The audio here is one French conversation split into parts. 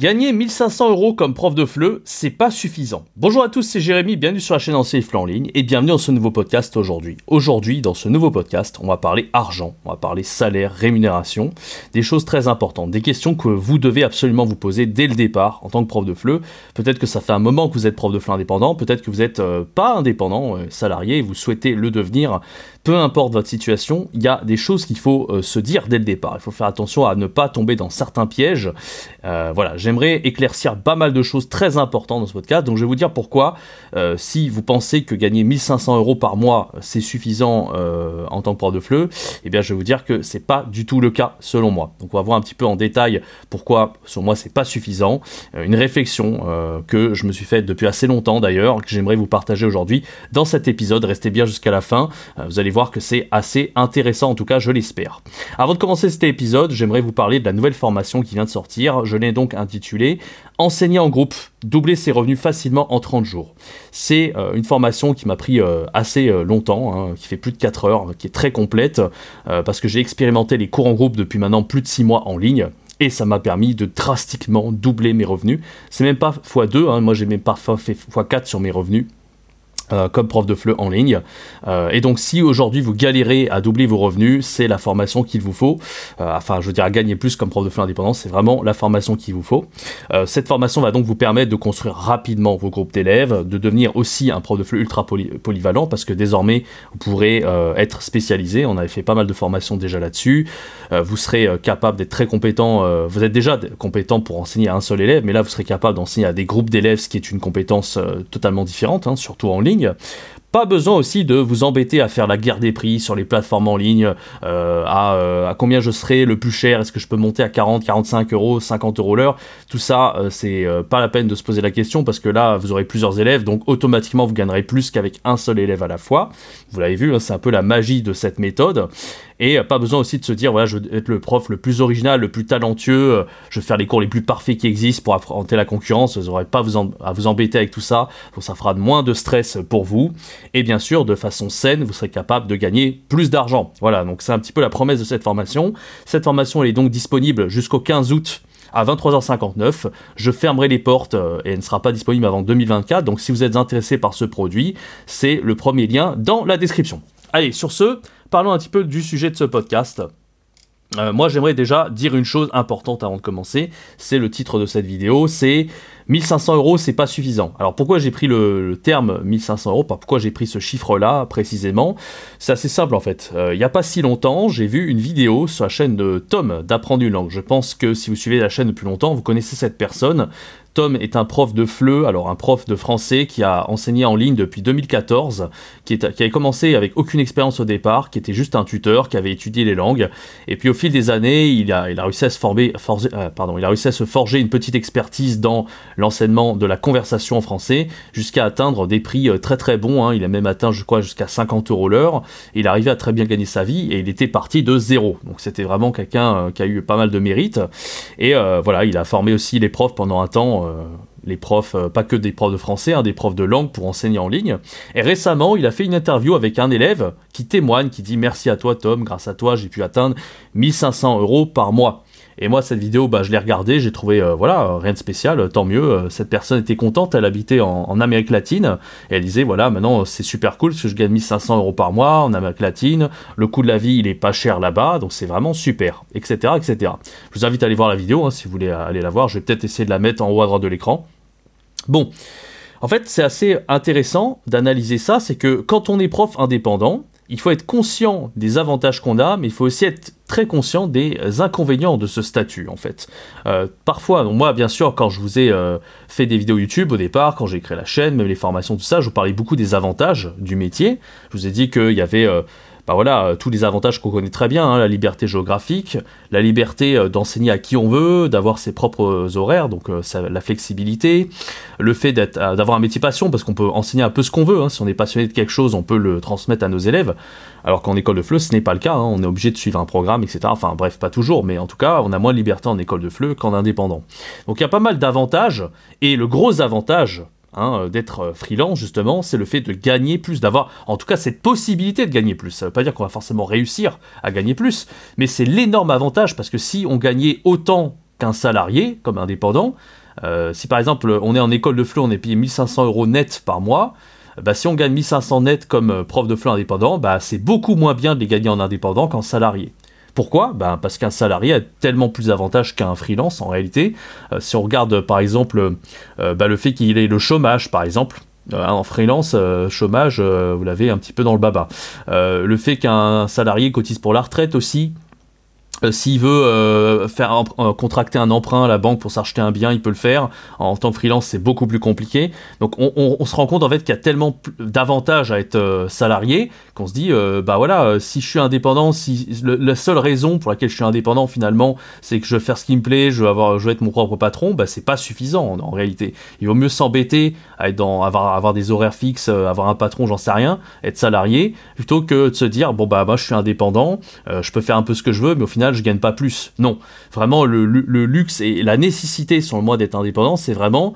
Gagner 1500 euros comme prof de FLE, c'est pas suffisant. Bonjour à tous, c'est Jérémy, bienvenue sur la chaîne FLE en ligne et bienvenue dans ce nouveau podcast aujourd'hui. Aujourd'hui, dans ce nouveau podcast, on va parler argent, on va parler salaire, rémunération, des choses très importantes, des questions que vous devez absolument vous poser dès le départ en tant que prof de FLE. Peut-être que ça fait un moment que vous êtes prof de FLE indépendant, peut-être que vous n'êtes euh, pas indépendant, euh, salarié, et vous souhaitez le devenir. Peu importe votre situation, il y a des choses qu'il faut euh, se dire dès le départ. Il faut faire attention à ne pas tomber dans certains pièges. voilà, j'aimerais éclaircir pas mal de choses très importantes dans ce podcast, donc je vais vous dire pourquoi. Euh, si vous pensez que gagner 1500 euros par mois c'est suffisant euh, en tant que prof de FLE, eh bien je vais vous dire que c'est pas du tout le cas selon moi. Donc on va voir un petit peu en détail pourquoi selon moi c'est pas suffisant. Euh, une réflexion que je me suis faite depuis assez longtemps d'ailleurs, que j'aimerais vous partager aujourd'hui dans cet épisode. Restez bien jusqu'à la fin, vous allez voir que c'est assez intéressant en tout cas je l'espère. Avant de commencer cet épisode, j'aimerais vous parler de la nouvelle formation qui vient de sortir. Je l'ai donc intitulée Enseigner en groupe, doubler ses revenus facilement en 30 jours. C'est euh, une formation qui m'a pris euh, assez euh, longtemps, hein, qui fait plus de 4 heures, qui est très complète, parce que j'ai expérimenté les cours en groupe depuis maintenant plus de 6 mois en ligne. Et ça m'a permis de drastiquement doubler mes revenus. C'est même pas x2, hein, moi j'ai même parfois fait x4 sur mes revenus. Euh, comme prof de FLE en ligne. Euh, et donc si aujourd'hui vous galérez à doubler vos revenus, c'est la formation qu'il vous faut. Euh, enfin, je veux dire, à gagner plus comme prof de FLE indépendant, c'est vraiment la formation qu'il vous faut. cette formation va donc vous permettre de construire rapidement vos groupes d'élèves, de devenir aussi un prof de FLE ultra polyvalent, parce que désormais, vous pourrez être spécialisé. On avait fait pas mal de formations déjà là-dessus. vous serez capable d'être très compétent. vous êtes déjà compétent pour enseigner à un seul élève, mais là, vous serez capable d'enseigner à des groupes d'élèves, ce qui est une compétence totalement différente, hein, surtout en ligne ligne. Pas besoin aussi de vous embêter à faire la guerre des prix sur les plateformes en ligne, euh, euh, à, combien je serai le plus cher, est-ce que je peux monter à 40, 45 euros, 50 euros l'heure? Tout ça, euh, c'est pas la peine de se poser la question parce que là, vous aurez plusieurs élèves, donc automatiquement, vous gagnerez plus qu'avec un seul élève à la fois. Vous l'avez vu, hein, c'est un peu la magie de cette méthode. Et pas besoin aussi de se dire, voilà, je veux être le prof le plus original, le plus talentueux, je veux faire les cours les plus parfaits qui existent pour affronter la concurrence, vous n'aurez pas à vous embêter avec tout ça, ça fera moins de stress pour vous. Et bien sûr, de façon saine, vous serez capable de gagner plus d'argent. Voilà, donc c'est un petit peu la promesse de cette formation. Cette formation, elle est donc disponible jusqu'au 15 août à 23h59. Je fermerai les portes euh, et elle ne sera pas disponible avant 2024. Donc si vous êtes intéressé par ce produit, c'est le premier lien dans la description. Allez, sur ce, parlons un petit peu du sujet de ce podcast. Euh, moi, j'aimerais déjà dire une chose importante avant de commencer. C'est le titre de cette vidéo. C'est 1500 euros, c'est pas suffisant. Alors pourquoi j'ai pris le, terme 1500 euros? Pourquoi j'ai pris ce chiffre-là précisément? C'est assez simple en fait. Euh, il n'y a pas si longtemps, j'ai vu une vidéo sur la chaîne de Tom d'apprendre une langue. Je pense que si vous suivez la chaîne depuis longtemps, vous connaissez cette personne. Tom est un prof de FLE, alors un prof de français qui a enseigné en ligne depuis 2014, qui, avait commencé avec aucune expérience au départ, qui était juste un tuteur, qui avait étudié les langues, et puis au fil des années, il a, réussi à se former, euh, pardon, il a réussi à se forger une petite expertise dans l'enseignement de la conversation en français, jusqu'à atteindre des prix euh, très très bons. Hein. Il a même atteint, je crois, jusqu'à 50 euros l'heure. Il arrivait à très bien gagner sa vie et il était parti de zéro. Donc c'était vraiment quelqu'un euh, qui a eu pas mal de mérite. Et voilà, il a formé aussi les profs pendant un temps euh, les profs, euh, pas que des profs de français, hein, des profs de langue pour enseigner en ligne. Et récemment, il a fait une interview avec un élève qui témoigne, qui dit merci à toi Tom, grâce à toi j'ai pu atteindre 1500 euros par mois. Et moi, cette vidéo, bah, je l'ai regardée, j'ai trouvé, euh, voilà, rien de spécial, tant mieux. Euh, cette personne était contente, elle habitait en, Amérique latine, et elle disait, voilà, maintenant c'est super cool parce que je gagne 1500 euros par mois en Amérique latine, le coût de la vie, il est pas cher là-bas, donc c'est vraiment super, etc., etc. Je vous invite à aller voir la vidéo, hein, si vous voulez aller la voir, je vais peut-être essayer de la mettre en haut à droite de l'écran. Bon. En fait, c'est assez intéressant d'analyser ça, c'est que quand on est prof indépendant, il faut être conscient des avantages qu'on a, mais il faut aussi être très conscient des inconvénients de ce statut, en fait. Euh, parfois, moi, bien sûr, quand je vous ai euh, fait des vidéos YouTube au départ, quand j'ai créé la chaîne, même les formations, tout ça, je vous parlais beaucoup des avantages du métier. Je vous ai dit qu'il y avait... Euh, bah voilà, euh, tous les avantages qu'on connaît très bien, hein, la liberté géographique, la liberté euh, d'enseigner à qui on veut, d'avoir ses propres horaires, donc la flexibilité, le fait d'avoir un métier passion, parce qu'on peut enseigner un peu ce qu'on veut, hein. si on est passionné de quelque chose, on peut le transmettre à nos élèves, alors qu'en école de FLE, ce n'est pas le cas, hein. on est obligé de suivre un programme, etc. Enfin bref, pas toujours, mais en tout cas, on a moins de liberté en école de FLE qu'en indépendant. Donc il y a pas mal d'avantages, et le gros avantage, Hein, euh, d'être euh, freelance justement, c'est le fait de gagner plus, d'avoir en tout cas cette possibilité de gagner plus. Ça ne veut pas dire qu'on va forcément réussir à gagner plus, mais c'est l'énorme avantage parce que si on gagnait autant qu'un salarié, comme indépendant, euh, si par exemple on est en école de flot, on est payé 1500 euros net par mois, bah, si on gagne 1500 net comme prof de flot indépendant, bah, c'est beaucoup moins bien de les gagner en indépendant qu'en salarié. Pourquoi? Ben, Parce qu'un salarié a tellement plus d'avantages qu'un freelance en réalité. Euh, si on regarde par exemple euh, ben, le fait qu'il ait le chômage par exemple, euh, en freelance, chômage, vous l'avez un petit peu dans le baba. le fait qu'un salarié cotise pour la retraite aussi, euh, s'il veut euh, faire euh, contracter un emprunt à la banque pour s'acheter un bien, il peut le faire. En tant que freelance, c'est beaucoup plus compliqué. Donc on, se rend compte en fait qu'il y a tellement d'avantages à être salarié qu'on se dit bah voilà, si je suis indépendant, si la seule raison pour laquelle je suis indépendant finalement, c'est que je veux faire ce qui me plaît, je veux avoir, je veux être mon propre patron, bah c'est pas suffisant en, réalité. Il vaut mieux s'embêter à être dans, avoir, avoir des horaires fixes, avoir un patron, j'en sais rien, être salarié, plutôt que de se dire bon bah moi je suis indépendant, je peux faire un peu ce que je veux, mais au final je gagne pas plus. Non, vraiment le, luxe et la nécessité le mois d'être indépendant, c'est vraiment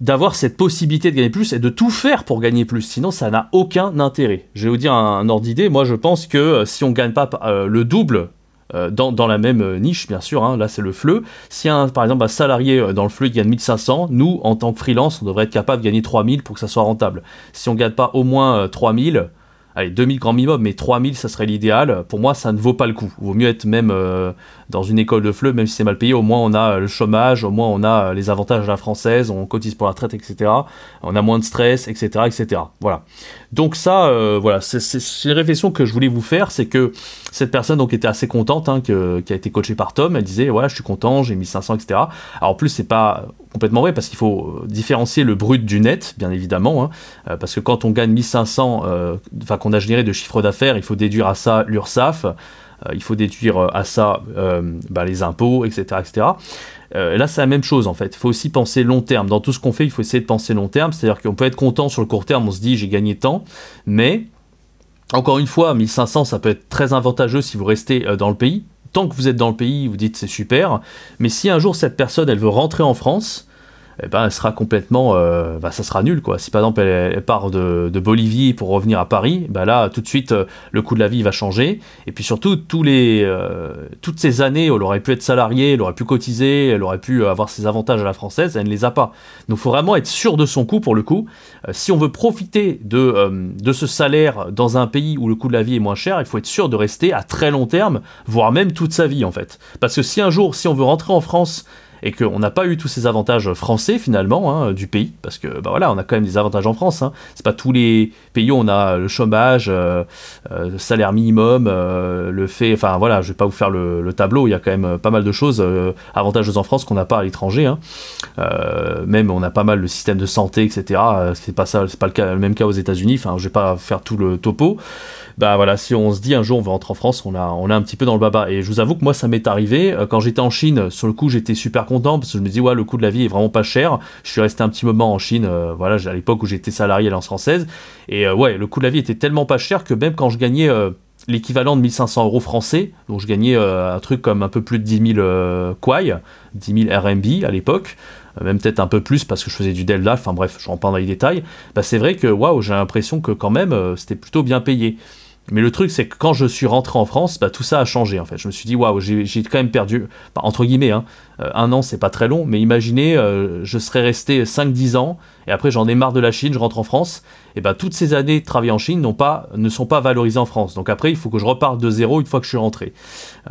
d'avoir cette possibilité de gagner plus et de tout faire pour gagner plus. Sinon, ça n'a aucun intérêt. Je vais vous dire un, ordre d'idée. Moi, je pense que euh, si on gagne pas euh, le double euh, dans, la même niche, bien sûr, hein, là c'est le fleu. Si un, par exemple un salarié dans le fleu gagne 1500, nous, en tant que freelance, on devrait être capable de gagner 3000 pour que ça soit rentable. Si on gagne pas au moins 3000, allez, 2000 grand minimum, mais 3000, ça serait l'idéal. Pour moi, ça ne vaut pas le coup. Il vaut mieux être même euh, dans une école de fleu, même si c'est mal payé. Au moins, on a le chômage, au moins, on a les avantages de la française, on cotise pour la retraite, etc. On a moins de stress, etc., etc. Voilà. Donc ça, euh, voilà, c'est une réflexion que je voulais vous faire, c'est que cette personne donc était assez contente, hein, qui a été coachée par Tom. Elle disait, voilà, je suis content, j'ai mis 500, etc. Alors en plus, c'est pas complètement vrai parce qu'il faut différencier le brut du net, bien évidemment, hein, euh, parce que quand on gagne 1500, euh, enfin qu'on a généré de chiffre d'affaires, il faut déduire à ça l'URSSAF, il faut déduire à ça bah, les impôts, etc., etc. là, c'est la même chose en fait. Il faut aussi penser long terme. Dans tout ce qu'on fait, il faut essayer de penser long terme. C'est-à-dire qu'on peut être content sur le court terme, on se dit j'ai gagné tant, mais encore une fois, 1500, ça peut être très avantageux si vous restez euh, dans le pays. Tant que vous êtes dans le pays, vous dites c'est super. Mais si un jour cette personne, elle veut rentrer en France, eh ben, elle sera complètement, bah, ça sera nul quoi. Si par exemple elle, part de, Bolivie pour revenir à Paris, bah là tout de suite euh, le coût de la vie va changer. Et puis surtout tous les, euh, toutes ces années où elle aurait pu être salariée, elle aurait pu cotiser, elle aurait pu avoir ses avantages à la française, elle ne les a pas. Donc il faut vraiment être sûr de son coût pour le coup. si on veut profiter de ce salaire dans un pays où le coût de la vie est moins cher, il faut être sûr de rester à très long terme, voire même toute sa vie en fait. Parce que si un jour, si on veut rentrer en France et qu'on n'a pas eu tous ces avantages français finalement hein, du pays, parce que bah voilà, on a quand même des avantages en France. Hein. C'est pas tous les pays où on a le chômage, euh, euh salaire minimum, euh, le fait, enfin voilà, je vais pas vous faire le, tableau. Il y a quand même pas mal de choses avantageuses en France qu'on n'a pas à l'étranger. Hein. même on a pas mal le système de santé, etc. C'est pas ça, c'est pas le, cas, le même cas aux États-Unis. Enfin, je vais pas faire tout le topo bah voilà, si on se dit un jour on va rentrer en France, on a, on a un petit peu dans le baba. Et je vous avoue que moi ça m'est arrivé, quand j'étais en Chine, sur le coup j'étais super parce que je me dis ouais le coût de la vie est vraiment pas cher. Je suis resté un petit moment en Chine, euh, voilà, à l'époque où j'étais salarié à l'Alliance française. Et euh, ouais, le coût de la vie était tellement pas cher que même quand je gagnais l'équivalent de 1500 euros français, donc je gagnais un truc comme un peu plus de 10 000 kwai, 10 000 RMB à l'époque, même peut-être un peu plus parce que je faisais du Delta, enfin bref, je rentre pas dans les détails, bah c'est vrai que waouh, j'ai l'impression que quand même c'était plutôt bien payé. Mais le truc, c'est que quand je suis rentré en France, bah, tout ça a changé en fait. Je me suis dit, waouh, j'ai quand même perdu, entre guillemets, hein, euh, un an, c'est pas très long, mais imaginez, euh, je serais resté 5-10 ans, et après j'en ai marre de la Chine, je rentre en France, et bah toutes ces années de travail en Chine pas, ne sont pas valorisées en France. Donc après, il faut que je reparte de zéro une fois que je suis rentré.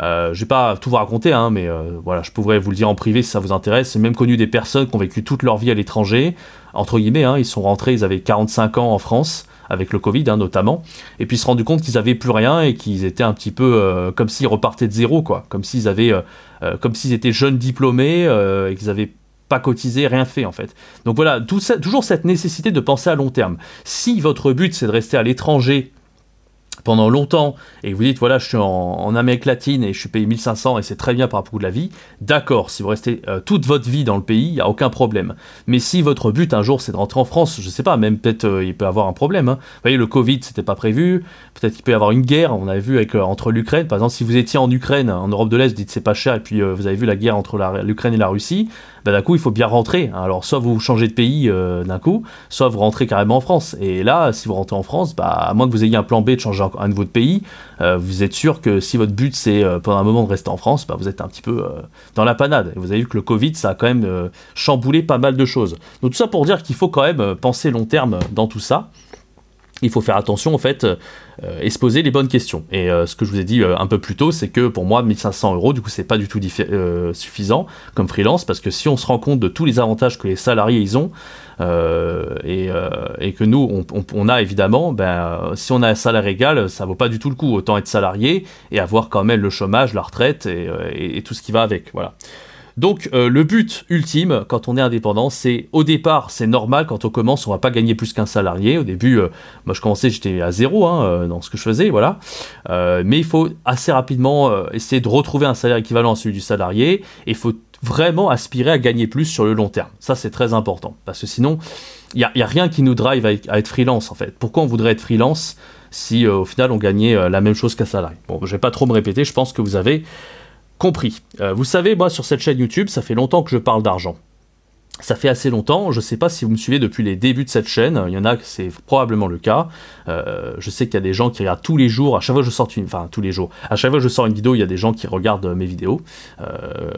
Euh, je vais pas tout vous raconter, hein, mais voilà, je pourrais vous le dire en privé si ça vous intéresse. J'ai même connu des personnes qui ont vécu toute leur vie à l'étranger, entre guillemets, hein, ils sont rentrés, ils avaient 45 ans en France avec le Covid hein, notamment, et puis se rendu compte qu'ils avaient plus rien et qu'ils étaient un petit peu euh, comme s'ils repartaient de zéro, quoi, comme s'ils avaient, euh, euh, comme s'ils étaient jeunes diplômés et qu'ils avaient pas cotisé, rien fait en fait. Donc voilà, toujours cette nécessité de penser à long terme. Si votre but c'est de rester à l'étranger pendant longtemps et vous dites voilà je suis en, Amérique latine et je suis payé 1500 et c'est très bien par rapport à la vie, d'accord, si vous restez euh, toute votre vie dans le pays, il n'y a aucun problème. Mais si votre but un jour c'est de rentrer en France, je sais pas, même peut-être euh, il peut avoir un problème. Hein. Vous voyez, le Covid c'était pas prévu, peut-être qu'il peut y avoir une guerre, on avait vu avec, euh, entre l'Ukraine, par exemple si vous étiez en Ukraine, en Europe de l'Est, vous dites c'est pas cher et puis vous avez vu la guerre entre l'Ukraine et la Russie, bah, d'un coup il faut bien rentrer. Alors soit vous changez de pays d'un coup, soit vous rentrez carrément en France. Et là, si vous rentrez en France, bah, à moins que vous ayez un plan B de changer un nouveau pays, euh, vous êtes sûr que si votre but c'est euh, pendant un moment de rester en France, bah, vous êtes un petit peu euh, dans la panade. Et vous avez vu que le Covid, ça a quand même chamboulé pas mal de choses. Donc tout ça pour dire qu'il faut quand même penser long terme dans tout ça il faut faire attention en fait et se poser les bonnes questions. Et ce que je vous ai dit un peu plus tôt, c'est que pour moi 1500 euros, du coup c'est pas du tout suffisant comme freelance parce que si on se rend compte de tous les avantages que les salariés ils ont, euh, euh, et, que nous, on, a évidemment, ben, si on a un salaire égal, ça vaut pas du tout le coup. Autant être salarié et avoir quand même le chômage, la retraite et, euh, tout ce qui va avec. Voilà. Donc le but ultime quand on est indépendant, c'est au départ, c'est normal quand on commence, on va pas gagner plus qu'un salarié. Au début, moi je commençais, j'étais à zéro hein, dans ce que je faisais, voilà. mais il faut assez rapidement essayer de retrouver un salaire équivalent à celui du salarié. Et il faut vraiment aspirer à gagner plus sur le long terme. Ça, c'est très important. Parce que sinon, il n'y a, rien qui nous drive à, être freelance, en fait. Pourquoi on voudrait être freelance si, euh, au final, on gagnait euh, la même chose qu'un salarié? Bon, je vais pas trop me répéter, je pense que vous avez compris. Euh, vous savez, moi, sur cette chaîne YouTube, ça fait longtemps que je parle d'argent. Ça fait assez longtemps, je ne sais pas si vous me suivez depuis les débuts de cette chaîne, il y en a, c'est probablement le cas. Euh, je sais qu'il y a des gens qui regardent tous les jours, à chaque fois que je sors une, enfin tous les jours, à chaque fois que je sors une vidéo, il y a des gens qui regardent mes vidéos. Euh,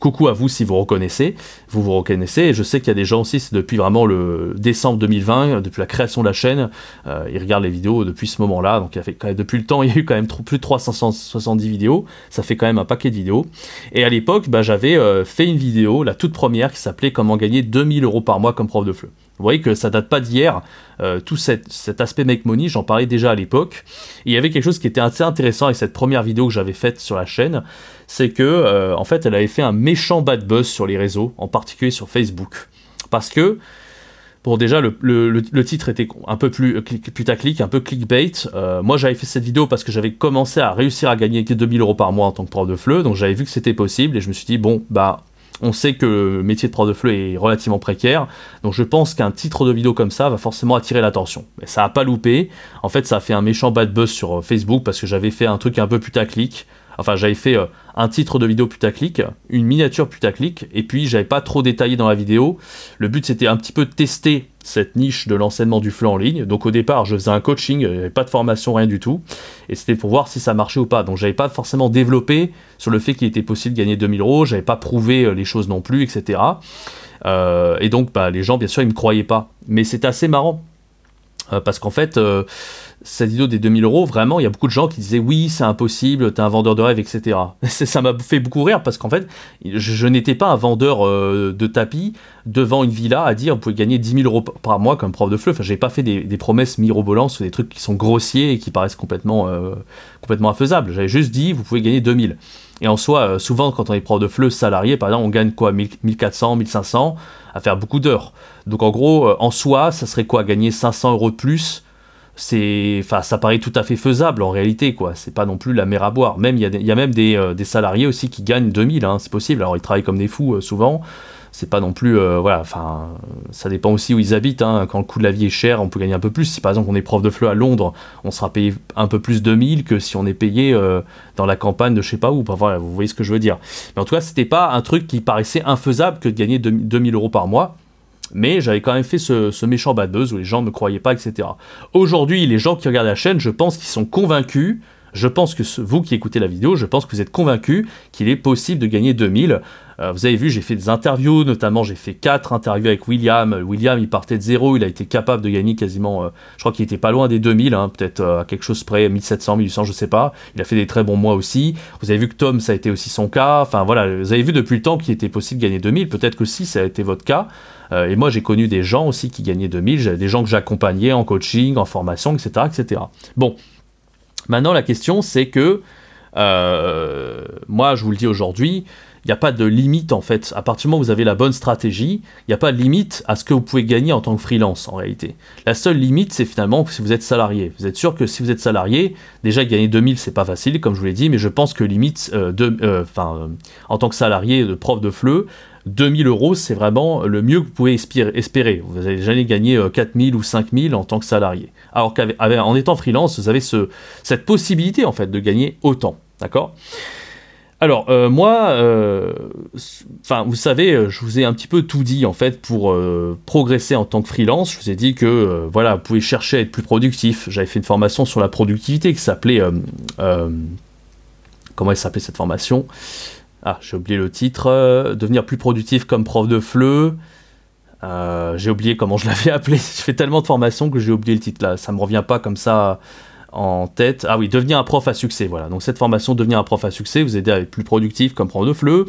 coucou à vous si vous reconnaissez, vous vous reconnaissez, et je sais qu'il y a des gens aussi, c'est depuis vraiment le décembre 2020, depuis la création de la chaîne, euh, ils regardent les vidéos depuis ce moment-là, donc il a fait, depuis le temps, il y a eu quand même plus de 370 vidéos, ça fait quand même un paquet de vidéos. Et à l'époque, bah, j'avais fait une vidéo, la toute première, qui s'appelait Comment gagner 2000 euros par mois comme prof de FLE. Vous voyez que ça date pas d'hier, euh, tout cet, aspect make money, j'en parlais déjà à l'époque. Il y avait quelque chose qui était assez intéressant avec cette première vidéo que j'avais faite sur la chaîne, c'est que euh, en fait elle avait fait un méchant bad buzz sur les réseaux, en particulier sur Facebook. Parce que, bon déjà le, titre était un peu plus putaclic, un peu clickbait. Euh, moi j'avais fait cette vidéo parce que j'avais commencé à réussir à gagner 2000 euros par mois en tant que prof de FLE, donc j'avais vu que c'était possible et je me suis dit bon bah on sait que le métier de prof de FLE est relativement précaire, donc je pense qu'un titre de vidéo comme ça va forcément attirer l'attention. Mais ça a pas loupé. En fait, ça a fait un méchant bad buzz sur euh, Facebook parce que j'avais fait un truc un peu putaclic. Enfin, j'avais fait euh, un titre de vidéo putaclic, une miniature putaclic, et puis j'avais pas trop détaillé dans la vidéo. Le but c'était un petit peu de tester cette niche de l'enseignement du flux en ligne. Donc au départ, je faisais un coaching, avait pas de formation, rien du tout, et c'était pour voir si ça marchait ou pas. Donc j'avais pas forcément développé sur le fait qu'il était possible de gagner 2000 euros, j'avais pas prouvé euh, les choses non plus, etc. Euh, et donc bah, les gens, bien sûr, ils me croyaient pas. Mais c'est assez marrant parce qu'en fait cette vidéo des 2000 euros, vraiment, il y a beaucoup de gens qui disaient oui, c'est impossible, t'es un vendeur de rêve, etc. Ça m'a fait beaucoup rire parce qu'en fait, je, n'étais pas un vendeur euh, de tapis devant une villa à dire vous pouvez gagner 10 000 euros par mois comme prof de fleu. Enfin, j'ai pas fait des, promesses mirobolantes ou des trucs qui sont grossiers et qui paraissent complètement, euh, complètement infaisables. J'avais juste dit vous pouvez gagner 2000. Et en soi, euh, souvent, quand on est prof de fleu salarié, par exemple, on gagne quoi 1400, 1500 à faire beaucoup d'heures. Donc en gros, en soi, ça serait quoi Gagner 500 euros de plus enfin, ça paraît tout à fait faisable en réalité, quoi. C'est pas non plus la mer à boire. Même il y, a même euh, des, salariés aussi qui gagnent 2000, hein, c'est possible. Alors ils travaillent comme des fous euh, souvent. C'est pas non plus, euh, voilà. Enfin, ça dépend aussi où ils habitent. Hein. Quand le coût de la vie est cher, on peut gagner un peu plus. Si par exemple on est prof de fleu à Londres, on sera payé un peu plus de 2000 que si on est payé dans la campagne de je sais pas où. voilà, vous voyez ce que je veux dire. Mais en tout cas, c'était pas un truc qui paraissait infaisable que de gagner 2000 euros par mois. Mais j'avais quand même fait ce, méchant bad buzz où les gens ne me croyaient pas, etc. Aujourd'hui, les gens qui regardent la chaîne, je pense qu'ils sont convaincus. Je pense que vous qui écoutez la vidéo, je pense que vous êtes convaincus qu'il est possible de gagner 2000. Euh, vous avez vu, j'ai fait des interviews, notamment j'ai fait 4 interviews avec William. William, il partait de zéro, il a été capable de gagner quasiment, euh, je crois qu'il était pas loin des 2000, hein, peut-être euh, à quelque chose près, 1700, 1800, je sais pas. Il a fait des très bons mois aussi. Vous avez vu que Tom, ça a été aussi son cas. Enfin voilà, vous avez vu depuis le temps qu'il était possible de gagner 2000. Peut-être que si ça a été votre cas. Euh, et moi, j'ai connu des gens aussi qui gagnaient 2000, j'avais des gens que j'accompagnais en coaching, en formation, etc. etc. Bon, maintenant la question c'est que, euh, moi je vous le dis aujourd'hui, il n'y a pas de limite en fait. À partir du moment où vous avez la bonne stratégie, il n'y a pas de limite à ce que vous pouvez gagner en tant que freelance en réalité. La seule limite, c'est finalement si vous êtes salarié. Vous êtes sûr que si vous êtes salarié, déjà gagner 2000, c'est pas facile, comme je vous l'ai dit, mais je pense que limite, euh, en tant que salarié de prof de FLE, 2000 euros, c'est vraiment le mieux que vous pouvez espérer. Vous n'allez jamais gagner 4000 ou 5000 en tant que salarié. Alors qu'en étant freelance, vous avez ce, cette possibilité en fait de gagner autant. D'accord? Alors euh, moi, euh, enfin vous savez, euh, je vous ai un petit peu tout dit en fait pour progresser en tant que freelance. Je vous ai dit que voilà, vous pouvez chercher à être plus productif. J'avais fait une formation sur la productivité qui s'appelait comment elle s'appelait cette formation? Ah, j'ai oublié le titre. devenir plus productif comme prof de FLE. j'ai oublié comment je l'avais appelé. je fais tellement de formations que j'ai oublié le titre là. Ça me revient pas comme ça en tête. Ah oui, devenir un prof à succès. Voilà. Donc cette formation, devenir un prof à succès, vous aider à être plus productif comme prof de FLE. Euh,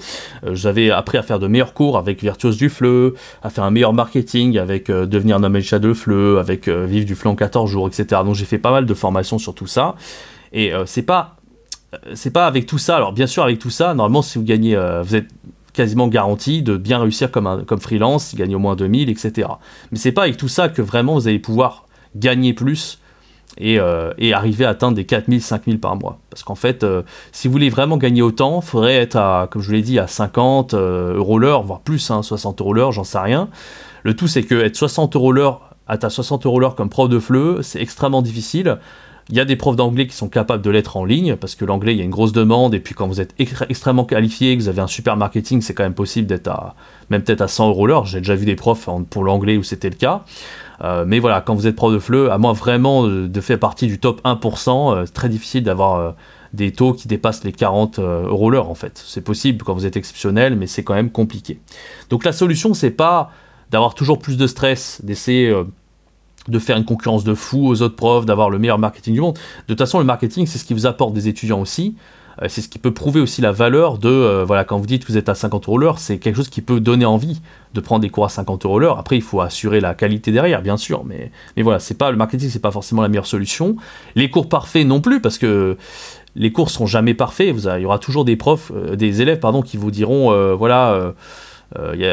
J'avais appris à faire de meilleurs cours avec Virtuose du FLE, à faire un meilleur marketing avec euh, devenir un chat de FLE, avec euh, vivre du FLE en 14 jours, etc. Donc j'ai fait pas mal de formations sur tout ça. Et c'est pas c'est pas avec tout ça. Alors bien sûr avec tout ça, normalement si vous gagnez, vous êtes quasiment garanti de bien réussir comme, freelance, gagner au moins 2000, etc. Mais c'est pas avec tout ça que vraiment vous allez pouvoir gagner plus euh, et, arriver à atteindre des 4000, 5000 par mois. Parce qu'en fait, euh, si vous voulez vraiment gagner autant, il faudrait être à, comme je vous l'ai dit, à 50 euh, euros l'heure, voire plus, 60 hein, euros l'heure, j'en sais rien. Le tout, c'est que être 60 euros l'heure, à 60 euros l'heure comme prof de FLE, c'est extrêmement difficile. Il y a des profs d'anglais qui sont capables de l'être en ligne, parce que l'anglais, il y a une grosse demande, et puis quand vous êtes extrêmement qualifié, que vous avez un super marketing, c'est quand même possible d'être à, même peut-être à 100 euros l'heure. J'ai déjà vu des profs pour l'anglais où c'était le cas. Euh, mais voilà, quand vous êtes prof de FLE, à moins vraiment de, faire partie du top 1%, euh, c'est très difficile d'avoir euh, des taux qui dépassent les 40 euros l'heure en fait. C'est possible quand vous êtes exceptionnel, mais c'est quand même compliqué. Donc la solution, c'est pas d'avoir toujours plus de stress, d'essayer de faire une concurrence de fou aux autres profs, d'avoir le meilleur marketing du monde. De toute façon, le marketing, c'est ce qui vous apporte des étudiants aussi. Euh, c'est ce qui peut prouver aussi la valeur de, euh, voilà, quand vous dites que vous êtes à 50 euros l'heure, c'est quelque chose qui peut donner envie de prendre des cours à 50 euros l'heure. Après, il faut assurer la qualité derrière, bien sûr, mais, mais voilà, c'est pas le marketing, c'est pas forcément la meilleure solution. Les cours parfaits non plus, parce que les cours seront jamais parfaits. Vous il y aura toujours des profs, euh, des élèves, pardon, qui vous diront, voilà.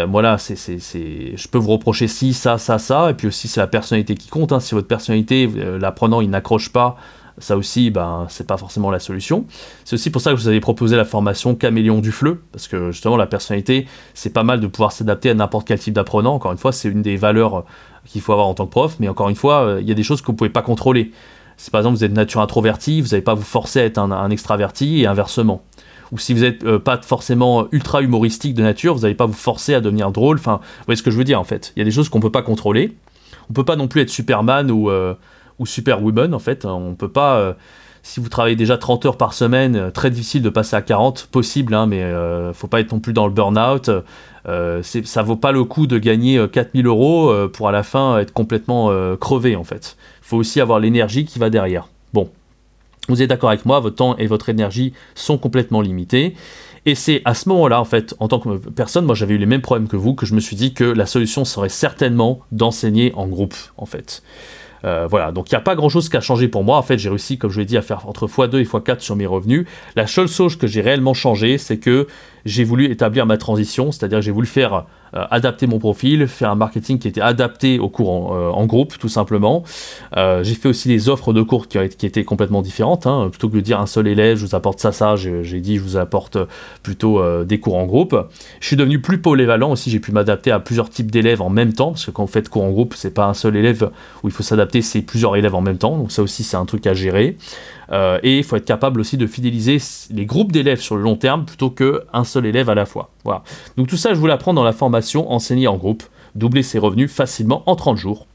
Voilà, c'est, je peux vous reprocher ci, ça, ça, ça, et puis aussi c'est la personnalité qui compte. Hein. Si votre personnalité, l'apprenant, il n'accroche pas ça aussi, ben, c'est pas forcément la solution. C'est aussi pour ça que vous avais proposé la formation Caméléon du FLE, parce que justement, la personnalité, c'est pas mal de pouvoir s'adapter à n'importe quel type d'apprenant. Encore une fois, c'est une des valeurs qu'il faut avoir en tant que prof, mais encore une fois, euh, il y a des choses que vous pouvez pas contrôler. Si par exemple vous êtes nature introvertie, vous n'allez pas vous forcer à être un, extraverti et inversement. Ou si vous n'êtes euh, pas forcément ultra humoristique de nature, vous n'allez pas vous forcer à devenir drôle. Enfin, vous voyez ce que je veux dire en fait. Il y a des choses qu'on peut pas contrôler. On peut pas non plus être Superman ou, euh, Superwoman en fait. On peut pas. Euh, si vous travaillez déjà 30 heures par semaine, très difficile de passer à 40, possible, hein, mais euh, faut pas être non plus dans le burn-out. Euh, ça vaut pas le coup de gagner 4000 euros pour à la fin être complètement crevé en fait. Il faut aussi avoir l'énergie qui va derrière. Vous êtes d'accord avec moi, votre temps et votre énergie sont complètement limités. Et c'est à ce moment-là, en fait, en tant que personne, moi j'avais eu les mêmes problèmes que vous, que je me suis dit que la solution serait certainement d'enseigner en groupe, en fait. Euh, voilà, donc il n'y a pas grand chose qui a changé pour moi. En fait, j'ai réussi, comme je l'ai dit, à faire entre x2 et x4 sur mes revenus. La seule chose que j'ai réellement changé, c'est que j'ai voulu établir ma transition, c'est-à-dire que j'ai voulu faire adapter mon profil, faire un marketing qui était adapté au cours en, euh, groupe, tout simplement. Euh, j'ai fait aussi des offres de cours qui, étaient complètement différentes. Hein. Plutôt que de dire un seul élève, je vous apporte ça, ça, j'ai dit je vous apporte plutôt des cours en groupe. Je suis devenu plus polyvalent aussi, j'ai pu m'adapter à plusieurs types d'élèves en même temps, parce que quand vous faites cours en groupe, c'est pas un seul élève où il faut s'adapter, c'est plusieurs élèves en même temps. Donc ça aussi, c'est un truc à gérer. Euh, et il faut être capable aussi de fidéliser les groupes d'élèves sur le long terme plutôt qu'un seul élève à la fois. Voilà. Donc tout ça, je vous l'apprends dans la formation Enseigner en groupe, doubler ses revenus facilement en 30 jours.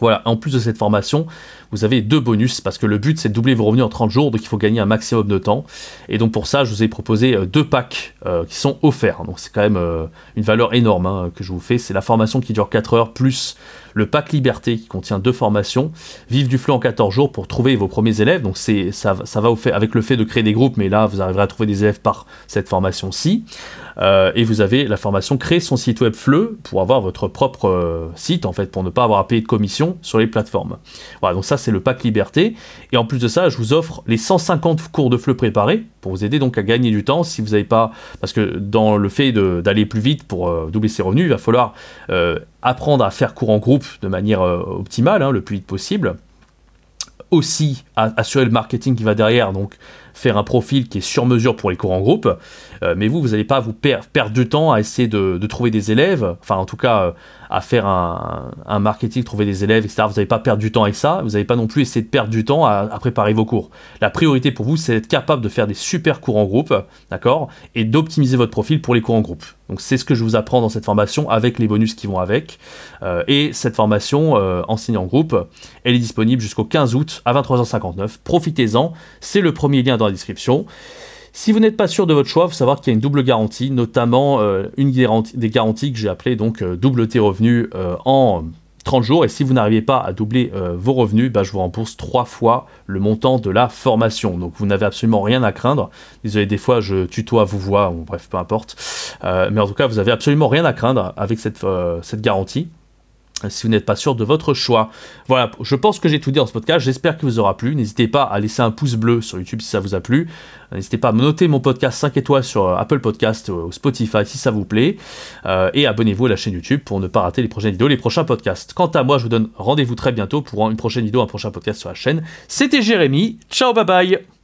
Voilà, en plus de cette formation, vous avez deux bonus parce que le but c'est de doubler vos revenus en 30 jours, donc il faut gagner un maximum de temps. Et donc pour ça, je vous ai proposé euh, deux packs euh, qui sont offerts. Donc c'est quand même euh, une valeur énorme hein, que je vous fais. C'est la formation qui dure 4 heures plus le pack Liberté qui contient deux formations. Vive du flux en 14 jours pour trouver vos premiers élèves. Donc c'est ça, va avec le fait de créer des groupes, mais là vous arriverez à trouver des élèves par cette formation-ci. et vous avez la formation créer son site web FLE pour avoir votre propre site en fait, pour ne pas avoir à payer de commission sur les plateformes. Voilà, donc ça c'est le pack liberté. Et en plus de ça, je vous offre les 150 cours de FLE préparés pour vous aider donc à gagner du temps. Si vous n'avez pas, parce que dans le fait d'aller plus vite pour doubler ses revenus, il va falloir apprendre à faire cours en groupe de manière optimale, hein, le plus vite possible aussi assurer le marketing qui va derrière, donc faire un profil qui est sur mesure pour les cours en groupe. Euh, mais vous, vous n'allez pas vous perdre du temps à essayer de, trouver des élèves, enfin en tout cas euh, à faire un, marketing, trouver des élèves, etc. Vous n'allez pas perdre du temps avec ça, vous n'allez pas non plus essayer de perdre du temps à, préparer vos cours. La priorité pour vous, c'est d'être capable de faire des super cours en groupe, d'accord, et d'optimiser votre profil pour les cours en groupe. Donc c'est ce que je vous apprends dans cette formation avec les bonus qui vont avec. Euh, et cette formation euh, enseignée en groupe, elle est disponible jusqu'au 15 août à 23h59. Profitez-en, c'est le premier lien dans description. Si vous n'êtes pas sûr de votre choix, il faut savoir qu'il y a une double garantie, notamment euh, une des garanties que j'ai appelée donc euh, double tes revenus euh, en 30 jours. Et si vous n'arrivez pas à doubler vos revenus, bah, je vous rembourse trois fois le montant de la formation. Donc vous n'avez absolument rien à craindre. Désolé, des fois je tutoie, vous vois, bref, peu importe. mais en tout cas, vous n'avez absolument rien à craindre avec cette, cette garantie si vous n'êtes pas sûr de votre choix. Voilà, je pense que j'ai tout dit dans ce podcast, j'espère qu'il vous aura plu. N'hésitez pas à laisser un pouce bleu sur YouTube si ça vous a plu. N'hésitez pas à noter mon podcast 5 étoiles sur euh, Apple Podcast ou Spotify si ça vous plaît. Euh, et abonnez-vous à la chaîne YouTube pour ne pas rater les prochaines vidéos, les prochains podcasts. Quant à moi, je vous donne rendez-vous très bientôt pour une prochaine vidéo, un prochain podcast sur la chaîne. C'était Jérémy, ciao bye bye